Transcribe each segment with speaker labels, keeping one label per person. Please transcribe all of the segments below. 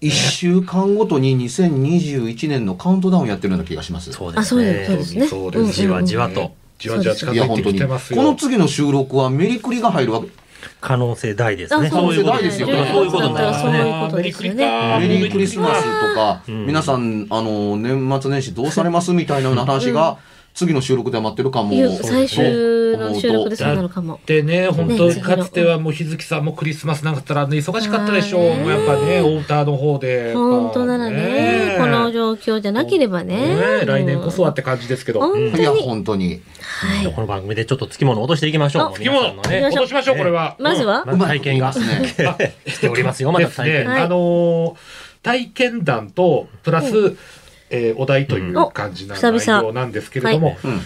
Speaker 1: 一週間ごとに2021年のカウントダウンやってるような気がします
Speaker 2: あ、
Speaker 3: そうです
Speaker 2: そうです、そうですね。
Speaker 4: そうです
Speaker 3: じわじわと。
Speaker 4: じわじわ近づいてきてますよ。
Speaker 1: この次の収録はメリクリが入るわけ
Speaker 3: 可能性大ですね。
Speaker 2: あそう
Speaker 1: いうことですよ
Speaker 3: そういうことになります
Speaker 2: そういう
Speaker 3: ね。
Speaker 2: ことですよね。
Speaker 1: メリークリスマスとか、
Speaker 3: うん
Speaker 1: 皆さんあの年末年始どうされます？みたいなような話が次の収録で待ってるかも
Speaker 2: 最終の収録でそうなのかも。
Speaker 4: でね、本当、
Speaker 2: ね
Speaker 4: かつてはもう日月さんもクリスマスなんかあったら、ね、忙しかったでしょう。やっぱね、お歌の方で。
Speaker 2: 本当ならね、この状況じゃなければね。
Speaker 4: ね来年こそはって感じですけど。
Speaker 2: 本当
Speaker 1: いや
Speaker 2: に。
Speaker 1: 本当に
Speaker 2: はい。
Speaker 3: この番組でちょっと付き物を落としていきましょう。
Speaker 2: あ
Speaker 4: つきもの、
Speaker 3: ね
Speaker 4: 落としましょう、これは。
Speaker 2: まずは
Speaker 3: まず体験が
Speaker 1: うまいこと言いますね
Speaker 3: しておりますよ。ま
Speaker 4: ですね、
Speaker 3: だ体験。
Speaker 2: はい
Speaker 4: あのー体験談と、プラス、えーお題という感じな内容なんですけれども、
Speaker 1: うん。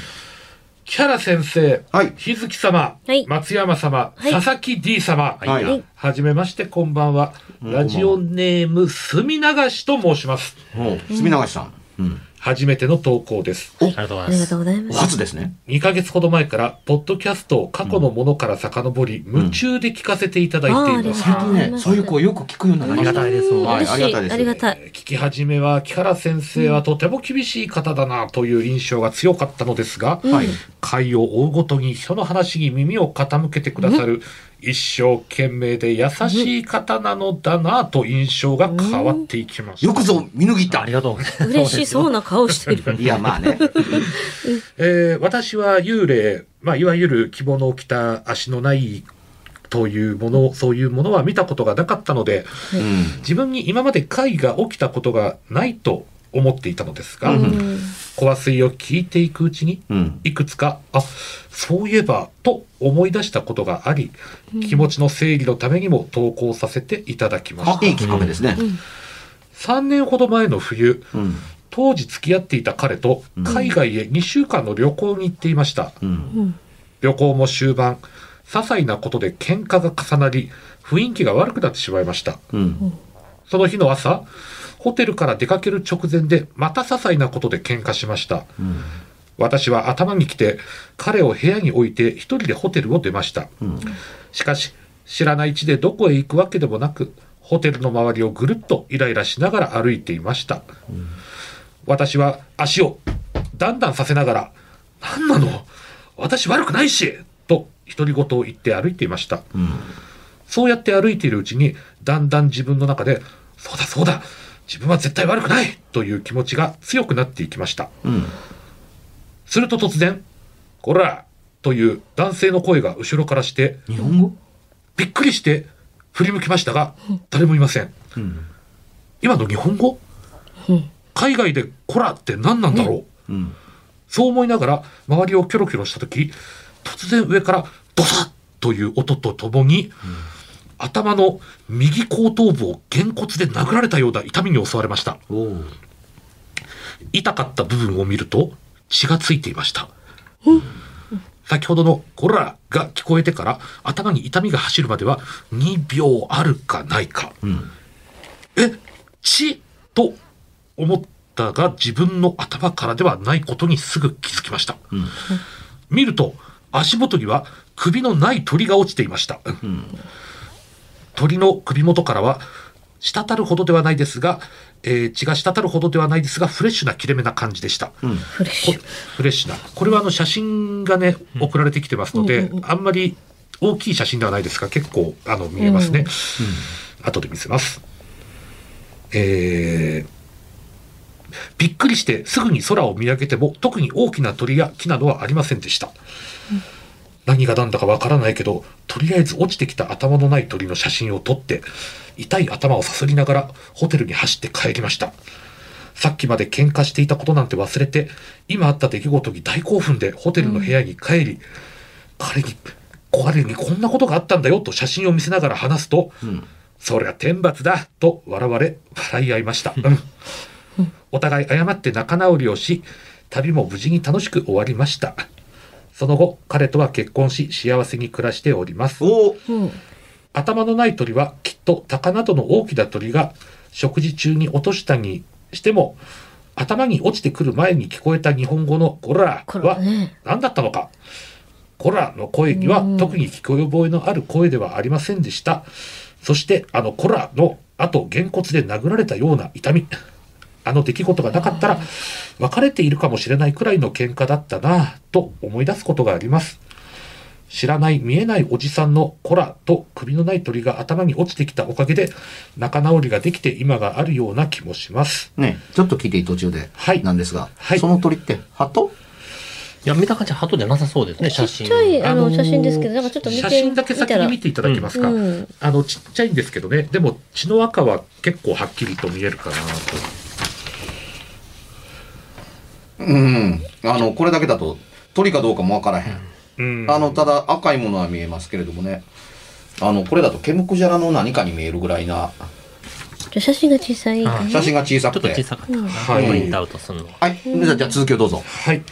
Speaker 4: 木原先生、
Speaker 1: はい。
Speaker 4: 日月様、
Speaker 2: はい。
Speaker 4: 松山様、
Speaker 2: はい。
Speaker 4: 佐々木 D 様、
Speaker 1: はい。
Speaker 2: はい。
Speaker 4: はじめまして、こんばんは。ラジオネーム、墨流しと申します。
Speaker 1: もう住永さん、うん、
Speaker 4: 初めての投稿です。
Speaker 3: ありがとうございます
Speaker 2: ありがと。うございます。
Speaker 1: 初ですね
Speaker 4: 2ヶ月ほど前から、ポッドキャストを過去のものから遡り、夢中で聞かせていただいています。
Speaker 2: あーありがと
Speaker 1: 最近ねそういう声よく聞くようになりました
Speaker 3: ありがたいです
Speaker 1: はい。ありがたいです
Speaker 2: ありがたい。
Speaker 4: 聞き始めは木原先生はとても厳しい方だなという印象が強かったのですが、
Speaker 1: はい
Speaker 4: 回を追うごとに人の話に耳を傾けてくださる一生懸命で優しい方なのだなと印象が変わっていきました。
Speaker 1: よくぞ見抜いた
Speaker 3: ありがとうございます。
Speaker 2: 嬉しそうな顔してる。
Speaker 1: いやまあね
Speaker 4: えー私は幽霊、まあ、いわゆる着物を着た足のないというもの、そういうものは見たことがなかったので、
Speaker 1: うん
Speaker 4: 自分に今まで怪が起きたことがないと思っていたのですが、
Speaker 1: うん。
Speaker 4: 怖水を聞いていくうちに、
Speaker 1: うん。
Speaker 4: いくつか、あ、そういえば、と思い出したことがあり、気持ちの整理のためにも投稿させていただきました。
Speaker 1: あいいきっかけですね。
Speaker 4: 3年ほど前の冬、
Speaker 1: うん。
Speaker 4: 当時付き合っていた彼と海外へ2週間の旅行に行っていました。
Speaker 1: うん。
Speaker 4: 旅行も終盤、些細なことで喧嘩が重なり、雰囲気が悪くなってしまいました。
Speaker 1: うん。
Speaker 4: その日の朝、ホテルから出かける直前でまた些細なことで喧嘩しました。
Speaker 1: うん
Speaker 4: 私は頭に来て、彼を部屋に置いて一人でホテルを出ました。
Speaker 1: うん
Speaker 4: しかし、知らない地でどこへ行くわけでもなく、ホテルの周りをぐるっとイライラしながら歩いていました。私は足をだんだんさせながら、何なの？私悪くないしと独り言を言って歩いていました。
Speaker 1: うん
Speaker 4: そうやって歩いているうちに、だんだん自分の中で、そうだそうだ自分は絶対悪くないという気持ちが強くなっていきました。
Speaker 1: うん。
Speaker 4: すると突然、こらという男性の声が後ろからして、
Speaker 1: 日本語？
Speaker 4: びっくりして振り向きましたが、誰もいません。
Speaker 1: うん。
Speaker 4: 今の日本語？
Speaker 2: うん。
Speaker 4: 海外でこらって何なんだろう、
Speaker 1: うん。
Speaker 4: そう思いながら周りをキョロキョロした時、突然上からドサッという音とともに、頭の右後頭部をげんこつで殴られたような痛みに襲われました。痛かった部分を見ると血がついていました。先ほどの「こら」が聞こえてから頭に痛みが走るまでは2秒あるかないか。
Speaker 1: うん
Speaker 4: え血と思っったが自分の頭からではないことにすぐ気づきました。見ると足元には首のない鳥が落ちていました。鳥の首元からは滴るほどではないですが、えー血が滴るほどではないですがフレッシュな切れ目な感じでした。こ
Speaker 2: フレッシュ。
Speaker 4: フレッシュな。これはあの写真がね、送られてきてますので、
Speaker 2: うんうんうん
Speaker 4: あんまり大きい写真ではないですが、結構あの見えますね。後で見せます。えーびっくりしてすぐに空を見上げても特に大きな鳥や木などはありませんでした。何が何だかわからないけど、とりあえず落ちてきた頭のない鳥の写真を撮って、痛い頭をさすりながらホテルに走って帰りました。さっきまで喧嘩していたことなんて忘れて、今あった出来事に大興奮でホテルの部屋に帰り、彼に、彼にこんなことがあったんだよと写真を見せながら話すと、そりゃ天罰だと笑われ、笑い合いました。うんお互い謝って仲直りをし、旅も無事に楽しく終わりました。その後、彼とは結婚し、幸せに暮らしております。
Speaker 1: お
Speaker 2: うん。
Speaker 4: 頭のない鳥はきっと鷹などの大きな鳥が食事中に落としたにしても頭に落ちてくる前に聞こえた日本語の「コラ」は
Speaker 2: ね。
Speaker 4: 何だったのか「コラ」の声には
Speaker 2: うん
Speaker 4: 特に聞こえ覚えのある声ではありませんでしたそしてあの「コラ」のあとげんこつで殴られたような痛みあの出来事がなかったら別れているかもしれないくらいの喧嘩だったなぁと思い出すことがあります知らない見えないおじさんのコラと首のない鳥が頭に落ちてきたおかげで仲直りができて今があるような気もします。
Speaker 1: ねちょっと聞いていい途中で、
Speaker 4: はい
Speaker 1: なんですが、
Speaker 4: はい
Speaker 1: その鳥って鳩？
Speaker 3: いや、見た感じは鳩じゃなさそうですね、写真。
Speaker 2: ちっちゃい、あの、
Speaker 4: あのー
Speaker 2: 写真ですけど、なんかちょっと見て
Speaker 4: 写真だけ先に見ていただけますか？
Speaker 2: うん
Speaker 4: あのちっちゃいんですけどね、でも血の赤は結構はっきりと見えるかなと。
Speaker 1: うん。あのこれだけだと鳥かどうかもわからへん、
Speaker 4: うん。
Speaker 1: あのただ赤いものは見えますけれどもね。あのこれだとケムクジャラの何かに見えるぐらいな。
Speaker 2: じゃあ写真が小さいかな。
Speaker 1: 写真が小さ
Speaker 3: ちょっと
Speaker 1: くて
Speaker 3: 小さかった。かな、
Speaker 4: はい。
Speaker 3: プリントアウトするの。
Speaker 1: はい、じゃあじゃあ続きをどうぞ。
Speaker 4: はい。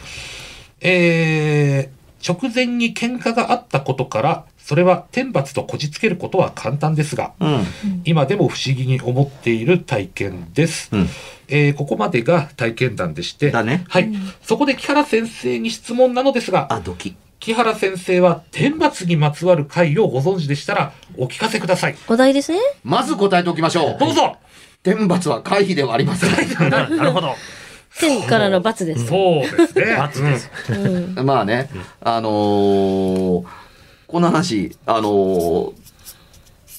Speaker 4: えー、直前に喧嘩があったことから、それは天罰とこじつけることは簡単ですが、
Speaker 1: うん
Speaker 4: 今でも不思議に思っている体験です。
Speaker 1: うん
Speaker 4: えーここまでが体験談でして、
Speaker 1: だね
Speaker 4: はい。そこで木原先生に質問なのですが、
Speaker 1: あドキ
Speaker 4: 木原先生は天罰にまつわる回をご存知でしたらお聞かせください。
Speaker 2: お題ですね。
Speaker 1: まず答えておきましょう
Speaker 4: どうぞ
Speaker 1: 天罰は回避ではありません
Speaker 3: な なるほど。
Speaker 2: 天からの罰です。
Speaker 4: そうですね。
Speaker 3: 罰です。
Speaker 2: うん。
Speaker 1: まあね、あのーこの話、あのー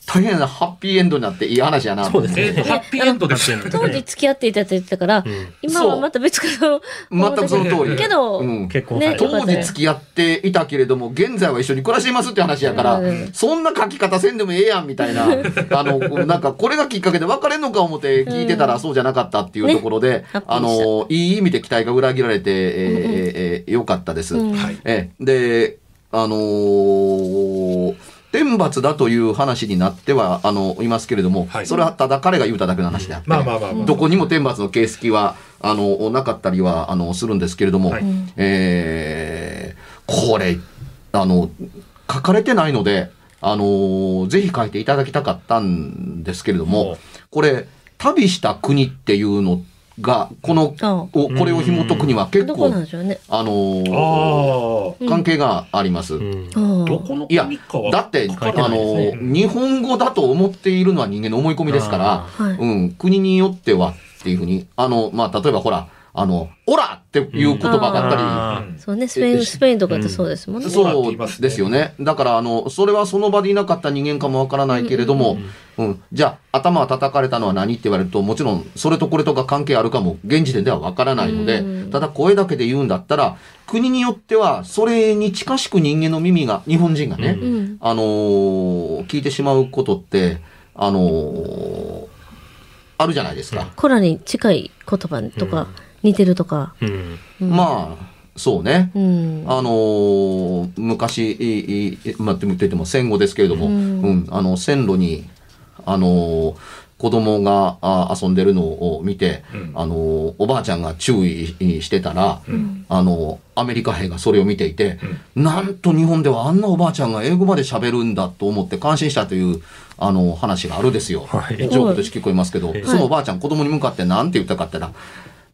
Speaker 1: 大変なハッピーエンドになっていい話やな。
Speaker 3: そうです
Speaker 4: えーと、ハッピーエンドです。
Speaker 2: 当時付き合っていたって言ってたから、今はまた別かと思った
Speaker 1: 全くその通り。
Speaker 2: けど、
Speaker 3: 結婚。
Speaker 1: 当時付き合っていたけれども、現在は一緒に暮らしていますって話やから、
Speaker 2: うん
Speaker 1: そんな書き方せんでもええやんみたいな、あの、なんかこれがきっかけで別れんのか思って聞いてたらそうじゃなかったっていうところで、あの、いい意味で期待が裏切られて、えーえーえーよかったです。
Speaker 2: うん
Speaker 4: はい。
Speaker 1: ええ、で、あのー天罰だという話になっては、あの、いますけれども、
Speaker 4: はい
Speaker 1: それはただ彼が言うただけの話であって、
Speaker 4: まあまあまあまあ。
Speaker 1: どこにも天罰の形跡は、あの、なかったりは、あの、するんですけれども、
Speaker 4: はい
Speaker 1: えーこれ、あの、書かれてないので、あの、ぜひ書いていただきたかったんですけれど
Speaker 4: お
Speaker 1: も、これ、旅した国っていうのが、この、これを紐解くには結
Speaker 2: どこなん
Speaker 1: 構。あの
Speaker 4: ああ。
Speaker 1: 関係があります。
Speaker 4: どこの
Speaker 1: いやだって、あの、日本語だと思っているのは人間の思い込みですから、
Speaker 2: はい。
Speaker 1: うん、国によってはっていうふうに、あの、まあ、例えばほら、あの、オラっていう言葉があったり、
Speaker 2: そうね、スペイン、スペインとかってそうですもんね。
Speaker 4: そう
Speaker 1: ですよね。だから、あの、それはその場でいなかった人間かもわからないけれども、うん、じゃあ、頭を叩かれたのは何って言われると、もちろん、それとこれとが関係あるかも、現時点ではわからないので
Speaker 2: うん、
Speaker 1: ただ声だけで言うんだったら、国によっては、それに近しく人間の耳が、日本人がね。あのー聞いてしまうことって、あのーあるじゃないですか。
Speaker 2: コラに近い言葉とか、似てるとか。
Speaker 3: うん。
Speaker 2: うん
Speaker 1: まあ、そうね。
Speaker 2: うん。
Speaker 1: あのー昔、って言っても戦後ですけれども、
Speaker 2: う
Speaker 1: うんん、あの、線路に、あのー子供があ遊んでるのを見て、
Speaker 4: うん
Speaker 1: あのーおばあちゃんが注意してたら、
Speaker 4: ん
Speaker 1: あのーアメリカ兵がそれを見ていて、なんと日本ではあんなおばあちゃんが英語まで喋るんだと思って感心したという、あのー話があるですよ。
Speaker 3: はい
Speaker 1: ジョークとして聞こえますけど、
Speaker 3: はい
Speaker 1: そのおばあちゃん子供に向かってなんて言ったかって言ったら、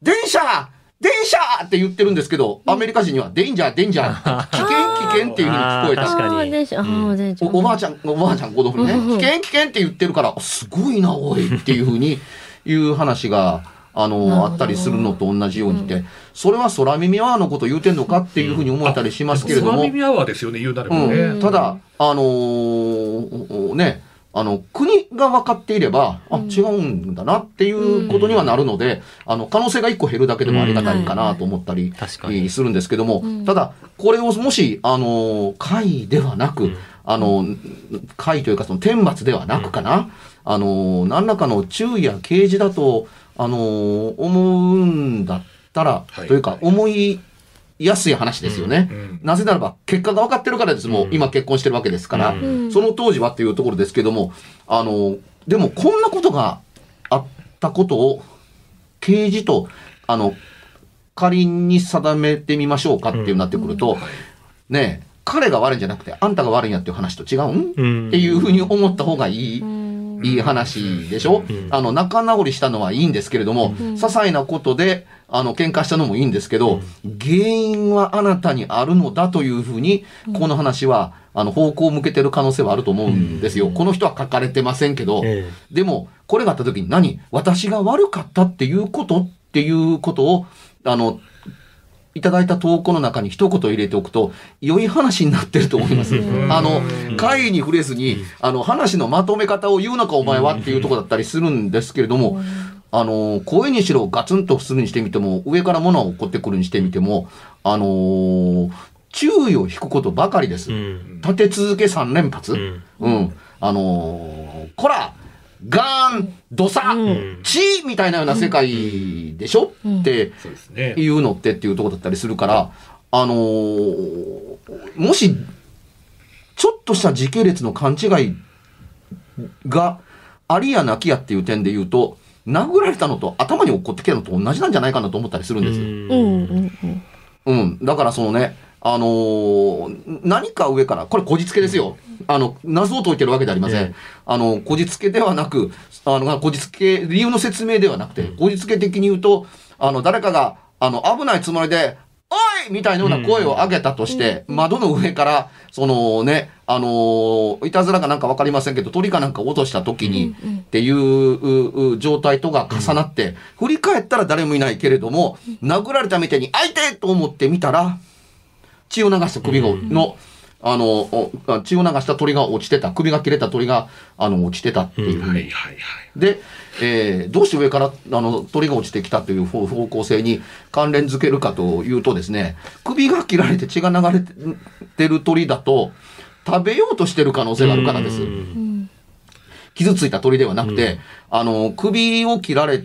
Speaker 1: 電車電車って言ってるんですけど、アメリカ人には、デンジャー、デンジャー、危険、危険っていうふうに聞こえた。
Speaker 3: 確かに。
Speaker 2: あー電車。あー電車。
Speaker 1: おおばあちゃん、おばあちゃん、子供にね、危険、危険って言ってるから、すごいな、おいっていうふうに言う話が、あの、あったりするのと同じようにて、それは空耳アワーのこと言うてんのかっていうふうに思えたりしますけれども、
Speaker 4: 空耳アワーですよね、言うなれば
Speaker 1: う
Speaker 4: ね。
Speaker 1: ん、ただ、あのーね、あの、国が分かっていれば、あ、違うんだなっていうことにはなるので、あの、可能性が一個減るだけでもありがたいかなと思ったり、
Speaker 3: 確かに。
Speaker 1: するんですけども、
Speaker 2: うん。
Speaker 1: ただ、これをもし、あの、会ではなく、
Speaker 3: うん。
Speaker 1: あの、会というかその天罰ではなくかな、あの、何らかの注意や啓示だと、あの、思うんだったら、
Speaker 4: はい。
Speaker 1: というか、思いやすい話ですよね。
Speaker 4: うん
Speaker 1: なぜならば、結果が分かってるからです。もう、
Speaker 3: うん。
Speaker 1: 今結婚してるわけですから、
Speaker 3: うん。
Speaker 2: うん
Speaker 1: その当時はっていうところですけども、あの、でもこんなことがあったことを、刑事と、あの、仮に定めてみましょうかっていうなってくると、
Speaker 4: はい
Speaker 1: ねえ、彼が悪いんじゃなくて、あんたが悪いんやっていう話と違うん、
Speaker 3: うん。
Speaker 1: っていうふうに思った方がいい、
Speaker 2: うん
Speaker 1: いい話でしょ、
Speaker 3: うん。
Speaker 1: あの、仲直りしたのはいいんですけれども、
Speaker 2: ん。
Speaker 1: 些細なことで、あの、喧嘩したのもいいんですけど、原因はあなたにあるのだというふうに、この話は、あの、方向を向けてる可能性はあると思うんですよ。この人は書かれてませんけど、
Speaker 3: え。
Speaker 1: でも、これがあった時に何？私が悪かったっていうこと？っていうことを、あの、いただいた投稿の中に一言入れておくと、良い話になってると思います。
Speaker 2: うん
Speaker 1: あの
Speaker 4: う、ん
Speaker 1: 会に触れずに、あの、話のまとめ方を言うのかお前はっていうところだったりするんですけれども、あの、声にしろガツンとするにしてみても、上から物が起こってくるにしてみても、あのー注意を引くことばかりです。立て続け3連発。
Speaker 3: うん
Speaker 1: うん。あのーこらガーンドサ
Speaker 2: うん
Speaker 1: チーみたいなような世界でしょ、
Speaker 2: うん
Speaker 1: って
Speaker 4: そうですね。
Speaker 1: いうのってっていうところだったりするから、あのーもし、ちょっとした時系列の勘違いがありやなきやっていう点で言うと、殴られたのと頭に落っこってきたのと同じなんじゃないかなと思ったりするんですよ。
Speaker 2: うんうんうん
Speaker 1: うん。だからそのね、あのー何か上から、これこじつけですよ。あの、謎を解いてるわけではありません。
Speaker 3: ええ。
Speaker 1: あの、こじつけではなく、あの、こじつけ、理由の説明ではなくて、こじつけ的に言うと、あの、誰かが、あの、危ないつもりで、おい！みたいなような声を上げたとして、窓の上から、そのね、あのーいたずらかなんかわかりませんけど、鳥かなんか落とした時に、っていううう状態とが重なって、振り返ったら誰もいないけれども、殴られたみたいに、相手！と思ってみたら、血を流した首が、の、あの、血を流した鳥が落ちてた、首が切れた鳥が、あの、落ちてたっていう。
Speaker 4: はいはいはい。
Speaker 1: で、えーどうして上からあの鳥が落ちてきたという方方向性に関連づけるかというとですね、首が切られて血が流れてる鳥だと、食べようとしてる可能性があるからです。
Speaker 2: うん
Speaker 1: 傷ついた鳥ではなくて、あの、首を切られ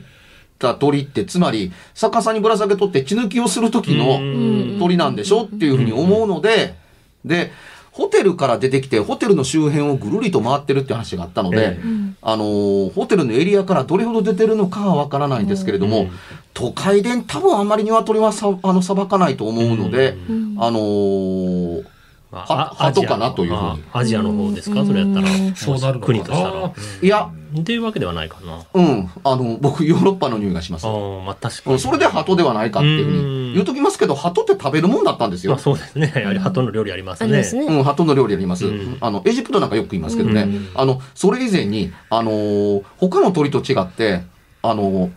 Speaker 1: た鳥って、つまり、逆さにぶら下げとって血抜きをする時の
Speaker 2: ん。
Speaker 1: 鳥なんでしょっていうふうに思うので、で、ホテルから出てきて、ホテルの周辺をぐるりと回ってるって話があったので、
Speaker 3: え
Speaker 1: あのーホテルのエリアからどれほど出てるのかはわからないんですけれども、
Speaker 3: うん。
Speaker 1: 都会で多分あんまり鶏はさ、あの、さばかないと思うので、
Speaker 2: うん。
Speaker 1: あのは
Speaker 3: あアジア
Speaker 1: 鳩かなというふうに。
Speaker 3: あアジアの方ですか？それやったら。
Speaker 2: うん。
Speaker 4: そうなる
Speaker 3: 国としたら。
Speaker 1: いや、
Speaker 3: っていうわけではないかな。
Speaker 1: うん、あの、僕、ヨーロッパの匂いがします。
Speaker 3: ああ、まあ確かに。
Speaker 1: うんそれで鳩ではないかっていうふうに言うときますけど、鳩って食べるもんだったんですよ
Speaker 3: まあ。そうですね。やはり鳩の料理ありますね。
Speaker 2: ありますね。
Speaker 1: うん、鳩の料理あります。
Speaker 3: うん
Speaker 1: あの、エジプトなんかよく言いますけどね。
Speaker 3: うん
Speaker 1: あの、それ以前に、あのー他の鳥と違って、あのー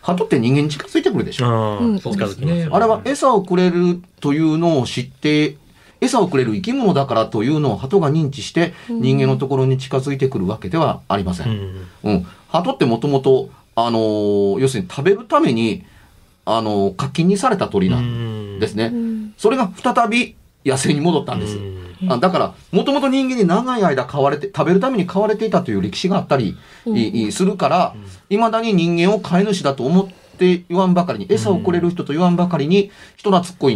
Speaker 1: 鳩って人間に近づいてくるでしょ。
Speaker 3: ああ、
Speaker 2: うん
Speaker 3: 近づきますよね。
Speaker 1: あれは餌をくれるというのを知って、餌をくれる生き物だからというのを鳩が認知して、人間のところに近づいてくるわけではありませ。
Speaker 3: うんん。
Speaker 1: うん。鳩ってもともと、あのー要するに食べるために、あのー課金にされた鳥なんですね。
Speaker 2: うん
Speaker 1: それが再び野生に戻ったんです。あだから、もともと人間に長い間飼われて、食べるために飼われていたという歴史があったり、いいするから、未だに人間を飼い主だと思って言わんばかりに、餌をくれる人と言わんばかりに、人懐っこい。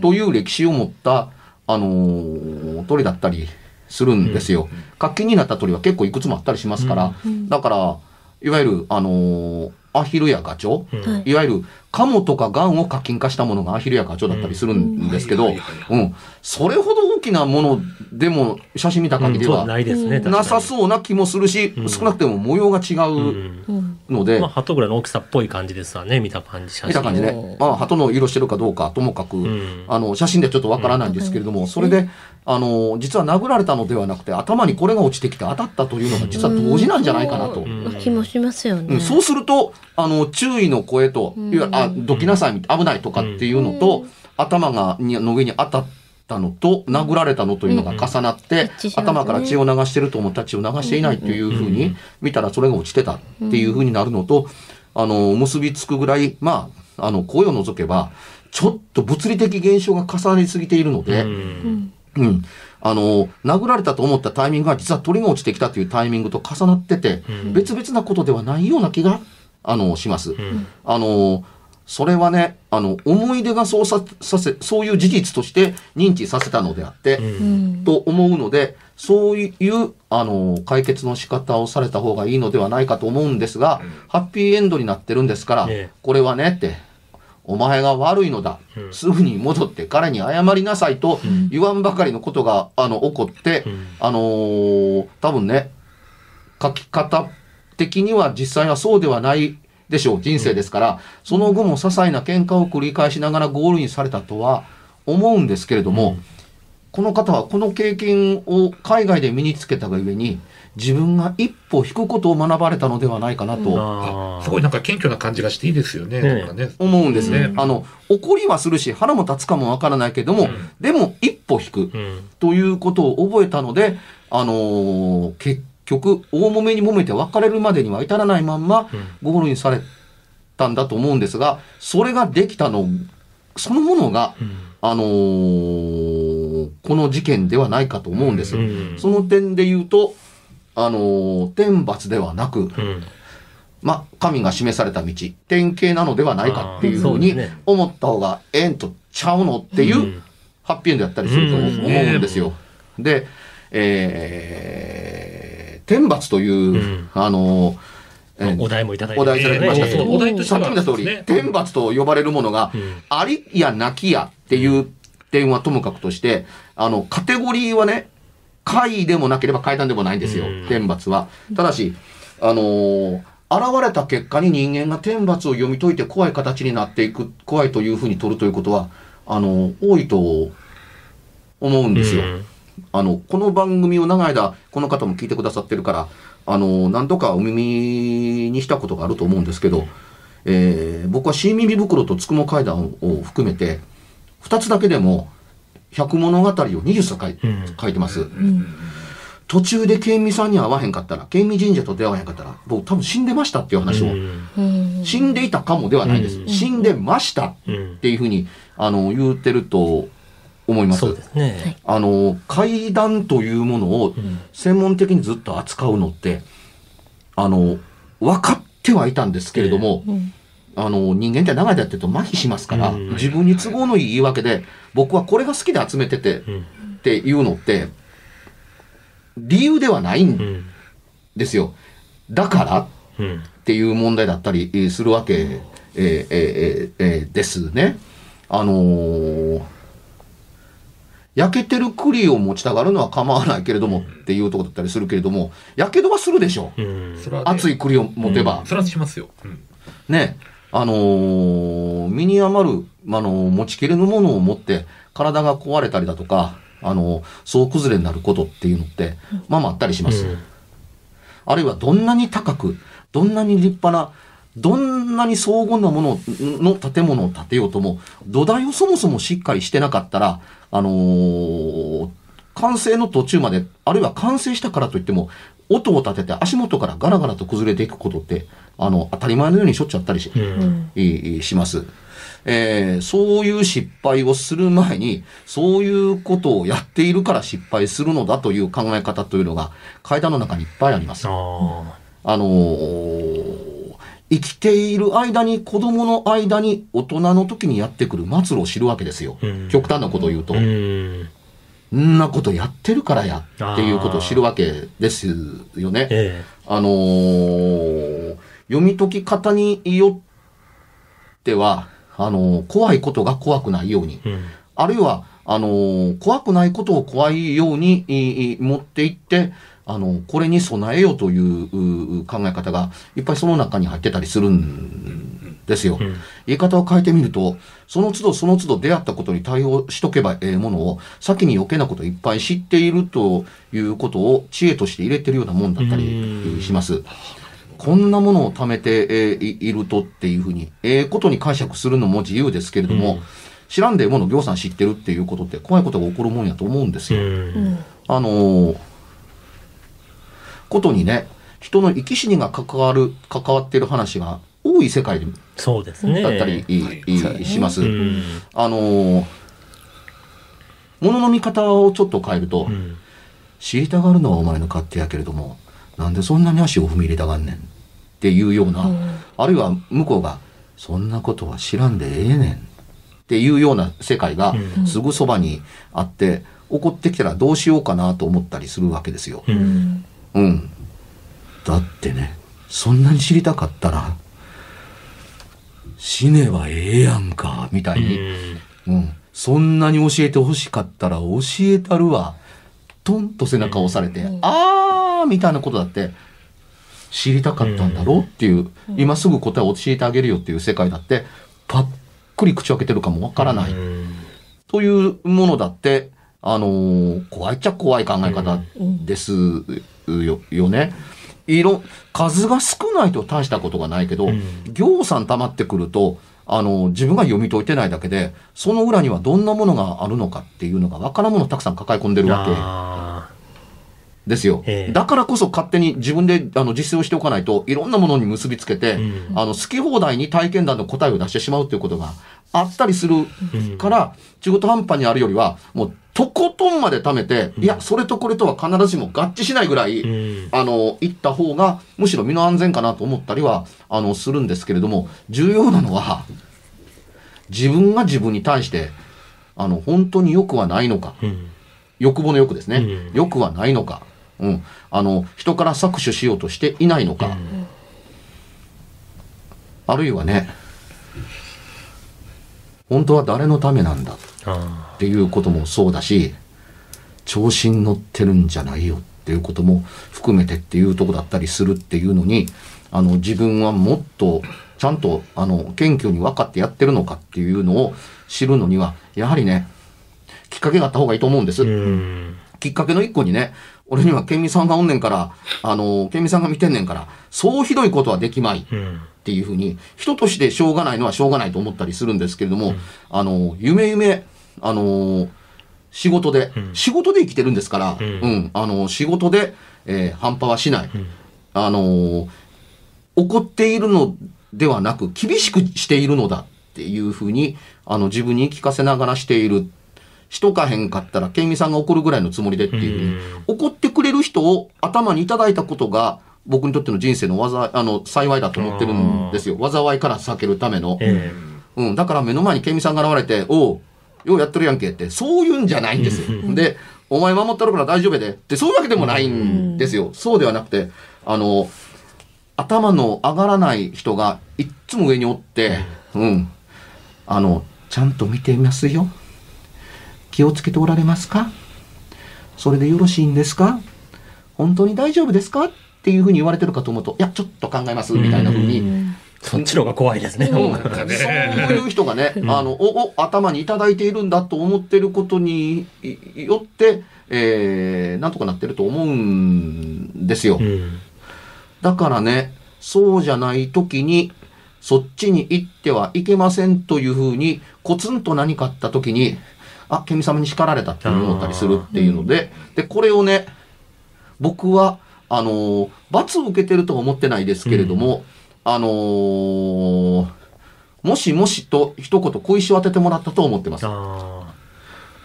Speaker 1: という歴史を持った、あのー鳥だったりするんですよ。活気になった鳥は結構いくつもあったりしますから、
Speaker 2: うん
Speaker 1: だから、いわゆる、あのーアヒルやガチョ？ウ、
Speaker 3: うん
Speaker 2: はい
Speaker 1: いわゆるカモとかガンを課金化したものがアヒルやカチョウだったりするんですけど、
Speaker 4: うん。
Speaker 1: それほど大きなものでも写真見た限りは
Speaker 3: ないですね。
Speaker 1: なさ
Speaker 3: う。
Speaker 1: そうな気もするし、
Speaker 3: うん
Speaker 1: 少なくても模様が違
Speaker 3: う。
Speaker 1: ので、
Speaker 3: まあ、鳩ぐらいの大きさっぽい感じですわね、見た感じ、写真。
Speaker 1: 見た感じね、まあ、鳩の色してるかどうかともかく、
Speaker 3: ん
Speaker 1: あの写真ではちょっとわからないんですけれども、それであの実は殴られたのではなくて頭にこれが落ちてきて当たったというのが実は同時なんじゃないかなと。
Speaker 2: うん気もしますよね。
Speaker 1: うんそうするとあの注意の声と、いわゆるあどきなさい危ないとかっていうのと、頭がにの上に当たったのと殴られたのというのが重なって、頭から血を流してると思ったら血を流していないというふうに見たらそれが落ちてたっていうふうになるのと、あの結びつくぐらいまああの声を除けばちょっと物理的現象が重なりすぎているので、
Speaker 3: うん。
Speaker 1: うん。あの、殴られたと思ったタイミングが実は鳥が落ちてきたというタイミングと重なってて、別々なことではないような気が、あの、します。あの、それはね、あの、思い出がそうささせ、そういう事実として認知させたのであって、
Speaker 2: うん。
Speaker 1: と思うので、そういう、あの、解決の仕方をされた方がいいのではないかと思うんですが、ハッピーエンドになってるんですから、
Speaker 3: ええ。
Speaker 1: これはねって、お前が悪いのだ。すぐに戻って彼に謝りなさいと言わんばかりのことが、あの、起こって、
Speaker 3: ん。
Speaker 1: あのー多分ね、書き方的には実際はそうではないでしょう。人生ですから、その後も些細な喧嘩を繰り返しながらゴールインされたとは思うんですけれども、この方はこの経験を海外で身につけたがゆえに、自分が一歩引くことを学ばれたのではないかなと
Speaker 3: ああ。
Speaker 4: すごいなんか謙虚な感じがしていいですよね。
Speaker 3: ね
Speaker 4: ね。
Speaker 1: 思うんですね。
Speaker 4: うん
Speaker 1: あの、怒りはするし、腹も立つかもわからないけれども、でも一歩引く
Speaker 3: うん。
Speaker 1: ということを覚えたので、あのー結局、大揉めに揉めて別れるまでには至らないまんま、ゴールインされたんだと思うんですが、それができたの、そのものが、あのーこの事件ではないかと思うんです。
Speaker 3: うん
Speaker 1: その点で言うと、あのー天罰ではなく、
Speaker 3: うん。
Speaker 1: まあ、神が示された道、典型なのではないかっていうふうに思った方がええんとちゃうのっていう、
Speaker 3: うん。
Speaker 1: ハッピーエンドやったりすると思
Speaker 3: うん。
Speaker 1: うんですよ。で、えー、天罰という、
Speaker 3: ん。
Speaker 1: あのー、えー
Speaker 3: お題もいただいて。
Speaker 1: お題いただきました。けど、
Speaker 4: えーお題と
Speaker 1: さっき見た通り、天罰と呼ばれるものが、
Speaker 3: ん。
Speaker 1: ありやなきやっていう点はともかくとして、あの、カテゴリーはね、怪でもなければ階段でもないんですよ、
Speaker 3: うん
Speaker 1: 天罰は。ただし、あのー現れた結果に人間が天罰を読み解いて怖い形になっていく、怖いというふうに取るということは、あのー多いと思うんですよ。
Speaker 3: うん
Speaker 1: あの、この番組を長い間、この方も聞いてくださってるから、あの、何度かお耳にしたことがあると思うんですけど、えー僕は新耳袋とつくも階段を含めて、二つだけでも、百物語を20冊書い,、
Speaker 3: うん
Speaker 1: 書いてます。途中で県民さんに会わへんかったら、県民神社と出会わへんかったら、僕多分死んでましたっていう話を、死んでいたかもではないです。
Speaker 3: うん
Speaker 1: 死んでましたっ
Speaker 3: うん
Speaker 1: ていうふうに、あの、言うてると思います。
Speaker 3: そうですね。
Speaker 1: あの、階段というものを
Speaker 3: ん
Speaker 1: 専門的にずっと扱うのって、あの、分かってはいたんですけれども、
Speaker 2: うん
Speaker 1: あの、人間って長いでやってると麻痺しますから、
Speaker 3: うん
Speaker 1: 自分に都合のいい言い訳で、僕はこれが好きで集めてて、
Speaker 3: うん
Speaker 1: っていうのって、理由ではないん
Speaker 3: うん
Speaker 1: ですよ。だからっ
Speaker 3: うん
Speaker 1: ていう問題だったりえーするわけ、えーえーえーえーですね。あのー焼けてる栗を持ちたがるのは構わないけれどもっていうところだったりするけれども、やけどはするでしょう。熱い栗を持てば。
Speaker 4: それはしますよ。うん
Speaker 1: ね。あのー身に余る、あのー持ちきれぬものを持って、体が壊れたりだとか、あのー総崩れになることっていうのって、まあまああったりします。
Speaker 3: うん
Speaker 1: あるいはどんなに高く、どんなに立派な、どんなに荘厳なものの建物を建てようとも、土台をそもそもしっかりしてなかったら、あのー完成の途中まで、あるいは完成したからといっても、音を立てて足元からガラガラと崩れていくことって、あの、当たり前のようにしょっちゅうあったりし,、
Speaker 3: うん
Speaker 1: いします。えーそういう失敗をする前に、そういうことをやっているから失敗するのだという考え方というのが階段の中にいっぱいあります。
Speaker 3: あ
Speaker 1: あのー生きている間に子供の間に大人の時にやってくる末路を知るわけですよ。
Speaker 3: うん
Speaker 1: 極端なことを言うと。
Speaker 3: あうん
Speaker 1: んなことやってるからやっていうことを知るわけですよね。
Speaker 3: え
Speaker 1: あのー読み解き方によっっては、あの、怖いことが怖くないように、
Speaker 3: うん。
Speaker 1: あるいは、あの、怖くないことを怖いように持っていって、あの、これに備えようというう考え方がいっぱいその中に入ってたりするんですよ。
Speaker 3: うん
Speaker 1: 言い方を変えてみると、その都度その都度出会ったことに対応しとけばええものを、先に余計なことをいっぱい知っているということを知恵として入れてるようなもんだったりします。こんなものを貯めて、えーいいるとっていうふうに、ええことに解釈するのも自由ですけれども、
Speaker 3: うん
Speaker 1: 知らんでええものを行さん知ってるっていうことって怖いことが起こるもんやと思うんです
Speaker 3: う
Speaker 1: よ。
Speaker 3: ん。
Speaker 1: あのーことにね、人の生き死にが関わる、関わっている話が多い世界で
Speaker 3: そうですね。
Speaker 1: だったり、いいします。
Speaker 3: うん。
Speaker 1: あのー、ものの見方をちょっと変えると、
Speaker 3: うん。
Speaker 1: 知りたがるのはお前の勝手やけれども、なんでそんなに足を踏み入れたがんねんっていうような、あるいは向こうが、そんなことは知らんでええねんっていうような世界が
Speaker 3: うん
Speaker 1: すぐそばにあって、起こってきたらどうしようかなと思ったりするわけですよ。
Speaker 3: う。
Speaker 2: うんん
Speaker 1: うん。だってね、そんなに知りたかったら、死ねばええやんか、みたいに。うん。そんなに教えて欲しかったら教えたるわ。トンと背中を押されて、
Speaker 2: うん
Speaker 1: あーみたいなことだって、知りたかったんだろうっていう、今すぐ答えを教えてあげるよっていう世界だって、パックリ口を開けてるかもわからない。
Speaker 3: うん。
Speaker 1: というものだって、あのー怖いっちゃ怖い考え方ですよ,、よね。色、数が少ないと大したことがないけど、
Speaker 3: うん。
Speaker 1: 行さん溜まってくると、あの、自分が読み解いてないだけで、その裏にはどんなものがあるのかっていうのが分からんものをたくさん抱え込んでるわ
Speaker 3: あ
Speaker 1: けですよ。
Speaker 3: ええ。
Speaker 1: だからこそ勝手に自分であの実践をしておかないといろんなものに結びつけて、
Speaker 3: うん。
Speaker 1: あの好き放題に体験談の答えを出してしまうということがあったりする
Speaker 3: ー
Speaker 1: から、中途半端にあるよりは、もうとことんまで貯めて、いや、それとこれとは必ずしも合致しないぐらい、
Speaker 3: うん。
Speaker 1: あの、行った方が、むしろ身の安全かなと思ったりは、あの、するんですけれども、重要なのは、自分が自分に対して、あの、本当に欲はないのか、
Speaker 3: うん。
Speaker 1: 欲望の欲ですね。
Speaker 3: うん。
Speaker 1: 欲はないのか、うん。あの、人から搾取しようとしていないのか、あるいはね、本当は誰のためなんだ
Speaker 3: あ
Speaker 1: っていうこともそうだし調子に乗ってるんじゃないよっていうことも含めてっていうとこだったりするっていうのにあの自分はもっとちゃんとあの謙虚に分かってやってるのかっていうのを知るのにはやはりねきっかけがあった方がいいと思うんです。きっかけの一個にね、俺にはケンミさんがおんねんから、あの、ケンミさんが見てんねんから、そうひどいことはできまい。
Speaker 3: うん
Speaker 1: っていうふうに、人としてしょうがないのはしょうがないと思ったりするんですけれども、あの、夢夢、あの、仕事で、
Speaker 3: うん
Speaker 1: 仕事で生きてるんですから、
Speaker 3: う
Speaker 1: うんん、あの、仕事で、えー半端はしない。
Speaker 3: ん
Speaker 1: あの、怒っているのではなく、厳しくしているのだっていうふうに、あの、自分に聞かせながらしている。しとかへんかったら、ケンミさんが怒るぐらいのつもりでっていうふうに、怒ってくれる人を頭にいただいたことが、僕にとっての人生の技、あの、幸いだと思ってるんですよ。災いから避けるための。
Speaker 3: え
Speaker 1: うん。だから目の前にケンミさんが現れて、おう、ようやってるやんけって、そういうんじゃないんですよ。で、お前守ってるから大丈夫やでって、そういうわけでもないんですよ。そうではなくて、あの、頭の上がらない人がいっつも上におって、うん。あの、ちゃんと見ていますよ。気をつけておられますか？それでよろしいんですか？本当に大丈夫ですか？っていうふうに言われてるかと思うと、いや、ちょっと考えます、みたいなふうに、
Speaker 3: えそっちの方が怖いですね。
Speaker 1: うそういう人がね、あの、お、お、頭にいただいているんだと思っていることによって、えー、なんとかなってると思うんですよ。
Speaker 3: うん。
Speaker 1: だからね、そうじゃない時に、そっちに行ってはいけませんというふうに、コツンと何かあった時に、あ、ケミ様に叱られたって思ったりするっていうので、で、これをね、僕は、あのー罰を受けてるとは思ってないですけれども、あのーもしもしと一言小石を当ててもらったと思ってます。
Speaker 3: あ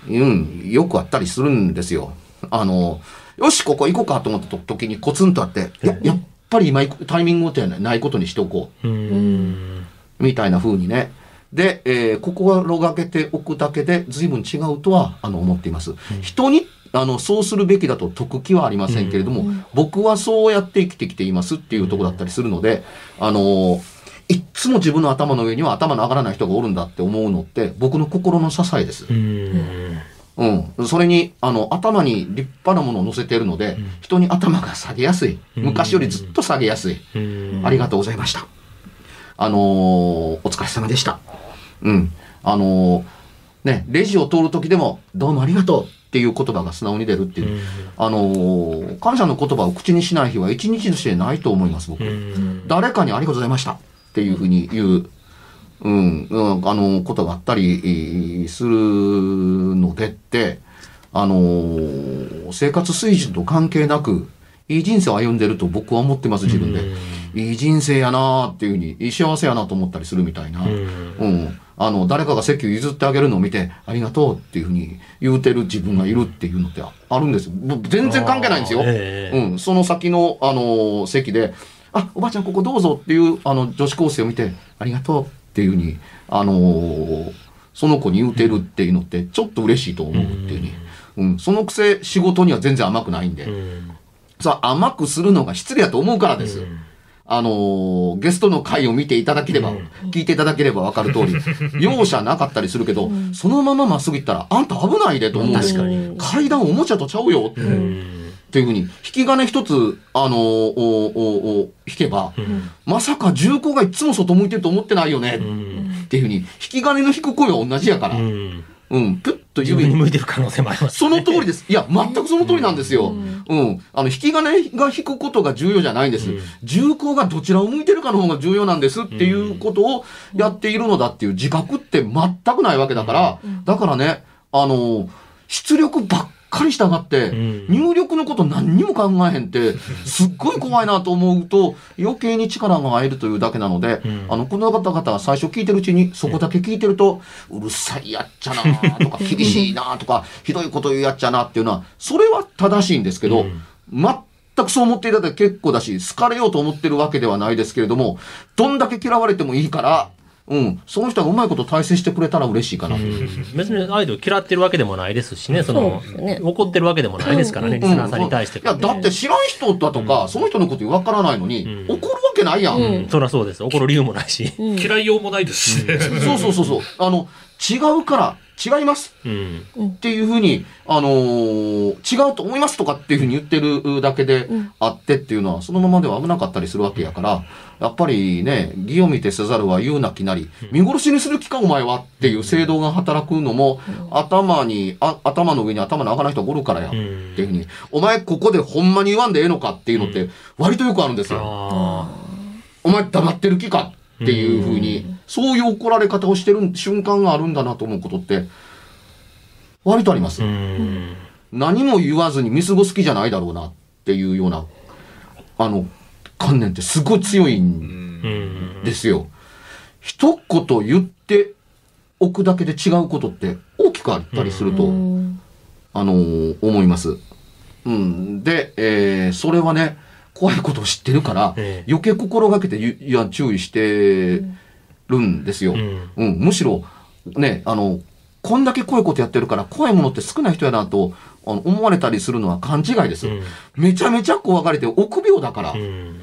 Speaker 1: うん、よくあったりするんですよ。あの、よし、ここ行こうかと思った時にコツンとあって、いや、やっぱり今タイミングってないことにしておこ
Speaker 3: ーうん
Speaker 1: う、みたいな風にね。で、えー心がけておくだけで随分違うとは、あの、思っています。人に、あの、そうするべきだと解く気はありませんけれども、僕はそうやって生きてきていますっていうところだったりするので、あの、いっつも自分の頭の上には頭の上がらない人がおるんだって思うのって僕の心の支えです。
Speaker 3: うん。
Speaker 1: うん。それに、あの、頭に立派なものを乗せているので、人に頭が下げやすい。昔よりずっと下げやすい。
Speaker 3: うん。
Speaker 1: ありがとうございました。あのーお疲れ様でした。うん。あのーね、レジを通る時でも、どうもありがとうっていう言葉が素直に出るっていう。あのー感謝の言葉を口にしない日は一日としてないと思います、僕。
Speaker 3: うん。
Speaker 1: 誰かにありがとうございましたっていうふうに言う、うん、うんあの、ことがあったりえーするのでって、あのー生活水準と関係なく、いい人生を歩んでると僕は思ってます、自分で。いい人生やなーっていうふうに、いい幸せやなと思ったりするみたいな。うん。あの、誰かが席を譲ってあげるのを見て、ありがとうっていうふうに言うてる自分がいるっていうのってあるんです全然関係ないんですよ。
Speaker 3: ええ
Speaker 1: うん。その先の、あのー席で、あ、おばあちゃんここどうぞっていう、あの、女子高生を見て、ありがとうっていうふうに、あのーその子に言うてるっていうのって、ちょっと嬉しいと思うっていうふうに。うん。そのくせ、仕事には全然甘くないんで。
Speaker 3: うん。
Speaker 1: さあ、甘くするのが失礼だと思うからです。あのーゲストの回を見ていただければ、聞いていただければわかる通り、容赦なかったりするけど、そのまままっすぐ行ったら、あんた危ないでと思う。
Speaker 3: 確かに。
Speaker 1: 階段おもちゃとちゃうよって。っていうふうに、引き金一つ、あのーおおお引けば、まさか重工がいつも外向いてると思ってないよね、っていうふうに、引き金の引く声は同じやから、
Speaker 3: う
Speaker 1: うん、
Speaker 3: ん。
Speaker 1: プッと指
Speaker 3: に向いてる可能性もあります。
Speaker 1: その通りです。いや、全くその通りなんですよ。うん。あの、引き金が引くことが重要じゃないんです。重工がどちらを向いてるかの方が重要なんですっていうことをやっているのだっていう自覚って全くないわけだから、だからね、あの、出力ばっかりしたがって、
Speaker 3: ん。
Speaker 1: 入力のこと何にも考えへんって、すっごい怖いなと思うと、余計に力が入るというだけなので、あの、この方々が最初聞いてるうちに、そこだけ聞いてると、うるさいやっちゃなとか、厳しいなとか、ひどいこと言うやっちゃなっていうのは、それは正しいんですけど、全くそう思っていただいて結構だし、好かれようと思ってるわけではないですけれども、どんだけ嫌われてもいいから、うん、その人がうまいこと大成してくれたら嬉しいかなと。
Speaker 3: 別にアイドル嫌ってるわけでもないですしね、その、
Speaker 2: ね
Speaker 3: 怒ってるわけでもないですからね、リスナーさんに対して。
Speaker 1: いや、だって知らん人だとか、その人のことわからないのに、怒るわけないやん。
Speaker 3: うんそりゃそうです。怒る理由もないし。
Speaker 4: 嫌いようもないですしね。
Speaker 1: そうそうそうそう。あの、違うから、違います
Speaker 3: うん。
Speaker 1: っていうふうに、あのー違うと思いますとかっていうふうに言ってるだけであってっていうのは、そのままでは危なかったりするわけやから、やっぱりね、義を見てせざるは言うなきなり、見殺しにする気かお前はっていう制度が働くのも、頭に、あ頭の上に頭の上がらない人がおるからや、っていうふうに、お前ここでほんまに言わんでええのかっていうのって、割とよくあるんですよ。
Speaker 3: あ
Speaker 1: お前黙ってる気か？っていうふうに、そういう怒られ方をしてる瞬間があるんだなと思うことって、割とあります。何も言わずに見過ごす気じゃないだろうなっていうような、あの、観念ってすごい強いん
Speaker 3: うん。
Speaker 1: ですよ。一言言っておくだけで違うことって大きくあったりすると、あの思います。うん。で、えーそれはね、怖いことを知ってるから、
Speaker 3: ええ
Speaker 1: 余計心がけてゆいや注意してるんですよ。
Speaker 3: うん
Speaker 1: うん、むしろ、ね、あの、こんだけ怖いことやってるから、怖いものって少ない人やなとあの思われたりするのは勘違いです。
Speaker 3: うん
Speaker 1: めちゃめちゃ怖がれて臆病だから。
Speaker 3: うん。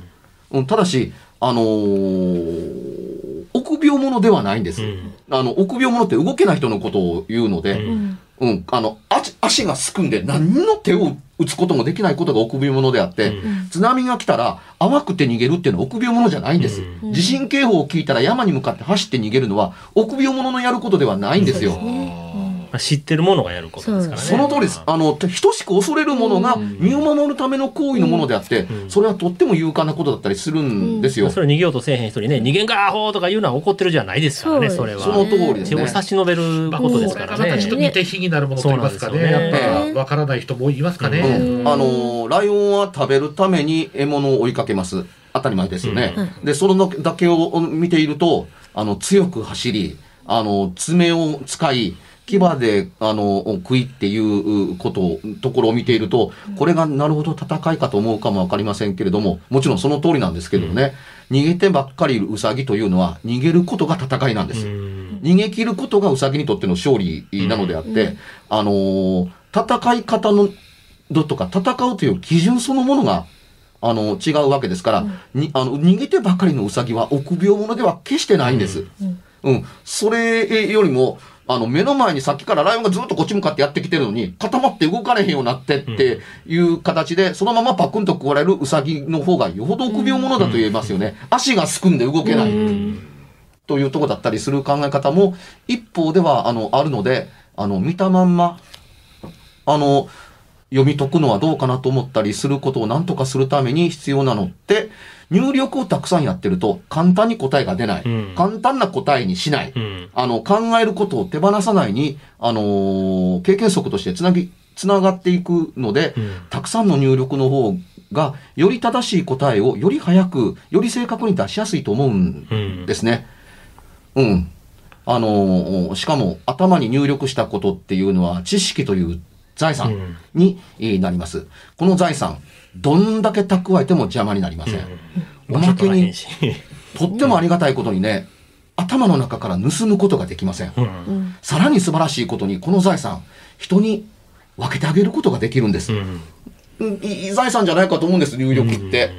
Speaker 1: うん、ただし、あのー臆病者ではないんです。
Speaker 3: うん
Speaker 1: あの、臆病者って動けない人のことを言うので、
Speaker 3: うん
Speaker 1: うん、あの、足足がすくんで何の手を打つこともできないことが臆病者であって、
Speaker 3: うん
Speaker 1: 津波が来たら淡くて逃げるっていうのは臆病者じゃないんです。
Speaker 3: うん
Speaker 1: 地震警報を聞いたら山に向かって走って逃げるのは臆病者のやることではないんですよ。
Speaker 3: まあ知ってるものがやることですからね。
Speaker 1: その通りです。あの、等しく恐れるものが身を守るための行為のものであって、
Speaker 3: うん
Speaker 1: それはとっても勇敢なことだったりするんですよ。
Speaker 3: それ逃げようとせえへん人にね、逃げんかアホとか言うのは怒ってるじゃないですからね、
Speaker 2: そ
Speaker 3: れは。
Speaker 1: その通りですね
Speaker 3: 手を。差し伸べることですからね
Speaker 4: また。ちょっと似て非になるものと言いますかね。
Speaker 3: そうなんですよ
Speaker 1: ね
Speaker 4: やっぱ、わからない人もいますかね。
Speaker 1: うんあのーライオンは食べるために獲物を追いかけます。当たり前ですよね。で、そのだけを見ていると、あの、強く走り、あの、爪を使い、牙で、あの、食いっていうこと、ところを見ていると、これがなるほど戦いかと思うかもわかりませんけれども、もちろんその通りなんですけどね、逃げてばっかりいるウサギというのは、逃げることが戦いなんです。
Speaker 3: うん。
Speaker 1: 逃げ切ることがウサギにとっての勝利なのであって、あのー戦い方の、どとか戦うという基準そのものが、ああの、違うわけですから、に、あの、逃げてばかりのウサギは臆病者では決してないんです。うん。それよりも、あの、目の前にさっきからライオンがずっとこっち向かってやってきてるのに、固まって動かれへんようになってっていう形で、そのままパクンと食われるウサギの方がよほど臆病者だと言えますよね。足がすくんで動けない。というとこだったりする考え方も、一方では、あの、あるので、あの、見たまんま、あの、読み解くのはどうかなと思ったりすることを何とかするために必要なのって、入力をたくさんやってると簡単に答えが出ない。
Speaker 3: うん
Speaker 1: 簡単な答えにしない。
Speaker 3: うん。
Speaker 1: あの、考えることを手放さないに、あのー経験則としてつなぎ、つながっていくので、
Speaker 3: うん
Speaker 1: たくさんの入力の方が、より正しい答えをより早く、より正確に出しやすいと思うん
Speaker 3: うん。
Speaker 1: ですね。うん。あのーしかも頭に入力したことっていうのは知識という財産
Speaker 3: うん
Speaker 1: にえーなります。この財産、どんだけ蓄えても邪魔になりません。おまけに、
Speaker 3: し。
Speaker 1: とってもありがたいことにね、頭の中から盗むことができません。
Speaker 3: うん。
Speaker 1: さらに素晴らしいことに、この財産、人に分けてあげることができるんです。財産じゃないかと思うんです、入力って。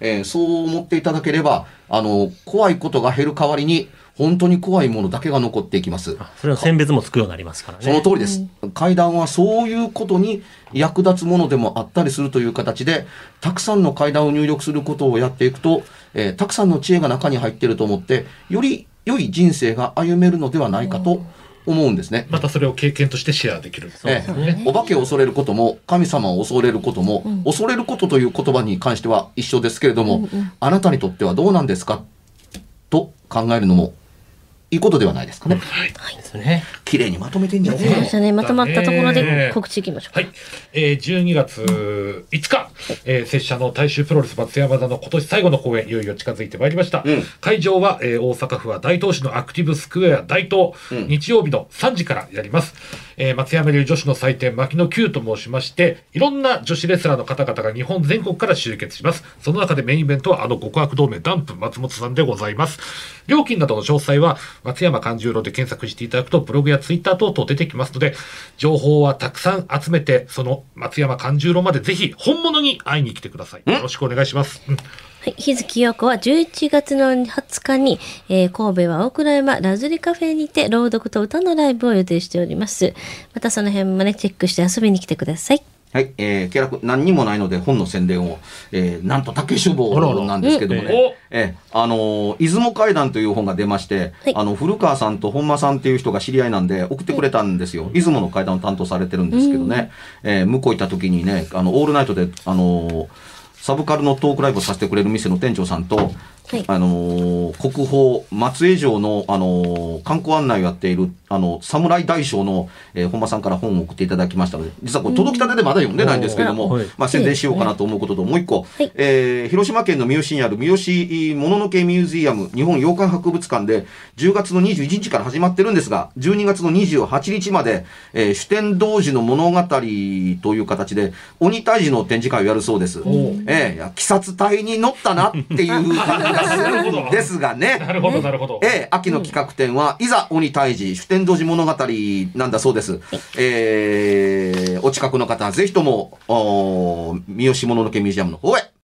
Speaker 1: えーそう思っていただければ、あの、怖いことが減る代わりに、本当に怖いものだけが残っていきます。
Speaker 3: あそれの選別もつくようになりますからね。
Speaker 1: その通りです。階段はそういうことに役立つものでもあったりするという形で、たくさんの階段を入力することをやっていくと、えーたくさんの知恵が中に入っていると思って、より良い人生が歩めるのではないかと思うんですね。
Speaker 4: またそれを経験としてシェアできる。
Speaker 3: そうですね。
Speaker 1: お化けを恐れることも、神様を恐れることも、恐れることという言葉に関しては一緒ですけれども、あなたにとってはどうなんですか？と考えるのも、いいことではないですかね。
Speaker 3: ですね。
Speaker 1: 綺麗にまとめてんじゃね
Speaker 2: わかりましたね。まとまったところ
Speaker 4: ね
Speaker 2: で告知いきましょう。
Speaker 4: はい。えー、12月5日、えー、拙者の大衆プロレス松山田の今年最後の公演、いよいよ近づいてまいりました。
Speaker 1: うん
Speaker 4: 会場は、えー、大阪府は大東市のアクティブスクエア大東、
Speaker 1: うん
Speaker 4: 日曜日の3時からやります。えー、松山流女子の祭典、牧野 Q と申しまして、いろんな女子レスラーの方々が日本全国から集結します。その中でメインイベントは、あの極悪同盟ダンプ松本さんでございます。料金などの詳細は、松山勘十郎で検索していただくと、ブログやツイッター等々出てきますので、情報はたくさん集めて、その松山勘十郎までぜひ本物に会いに来てください。よろしくお願いします。うん
Speaker 2: はい、日月陽子は11月の20日に、えー神戸は大倉山ラズリカフェにて朗読と歌のライブを予定しております。またその辺もね、チェックして遊びに来てください。
Speaker 1: はい、えー、気楽何にもないので本の宣伝を、えー、なんと竹書房なんですけどもね、えー。あのー出雲階段という本が出まして、
Speaker 2: はい。
Speaker 1: あの、古川さんと本間さんっていう人が知り合いなんで送ってくれたんですよ。出雲の階段を担当されてるんですけどね、えー向こう行った時にね、あの、オールナイトで、あのーサブカルのトークライブをさせてくれる店の店長さんと、
Speaker 2: はい。
Speaker 1: あのー国宝松江城の、あのー観光案内をやっている、あの、侍大将の、えー本間さんから本を送っていただきましたので、実はこれ届きたてでまだ読んでないんですけれども、
Speaker 3: うん。はい。
Speaker 1: まあ宣伝しようかなと思うことと、もう一個、
Speaker 2: はい。
Speaker 1: えー広島県の三好にある三好もののけミュージアム日本洋館博物館で10月の21日から始まってるんですが、12月の28日まで、えー、主典童子の物語という形で、鬼退治の展示会をやるそうです。えーいや鬼殺隊に乗ったなっていう ですがね。
Speaker 4: なるほど、なるほど。
Speaker 1: ええ秋の企画展は、いざ鬼退治、主典童子物語なんだそうです。えーお近くの方はぜひとも、おー三好もののけミュージアムの方へ。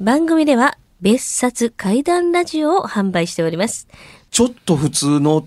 Speaker 2: 番組では別冊怪談ラジオを販売しております。
Speaker 1: ちょっと普通の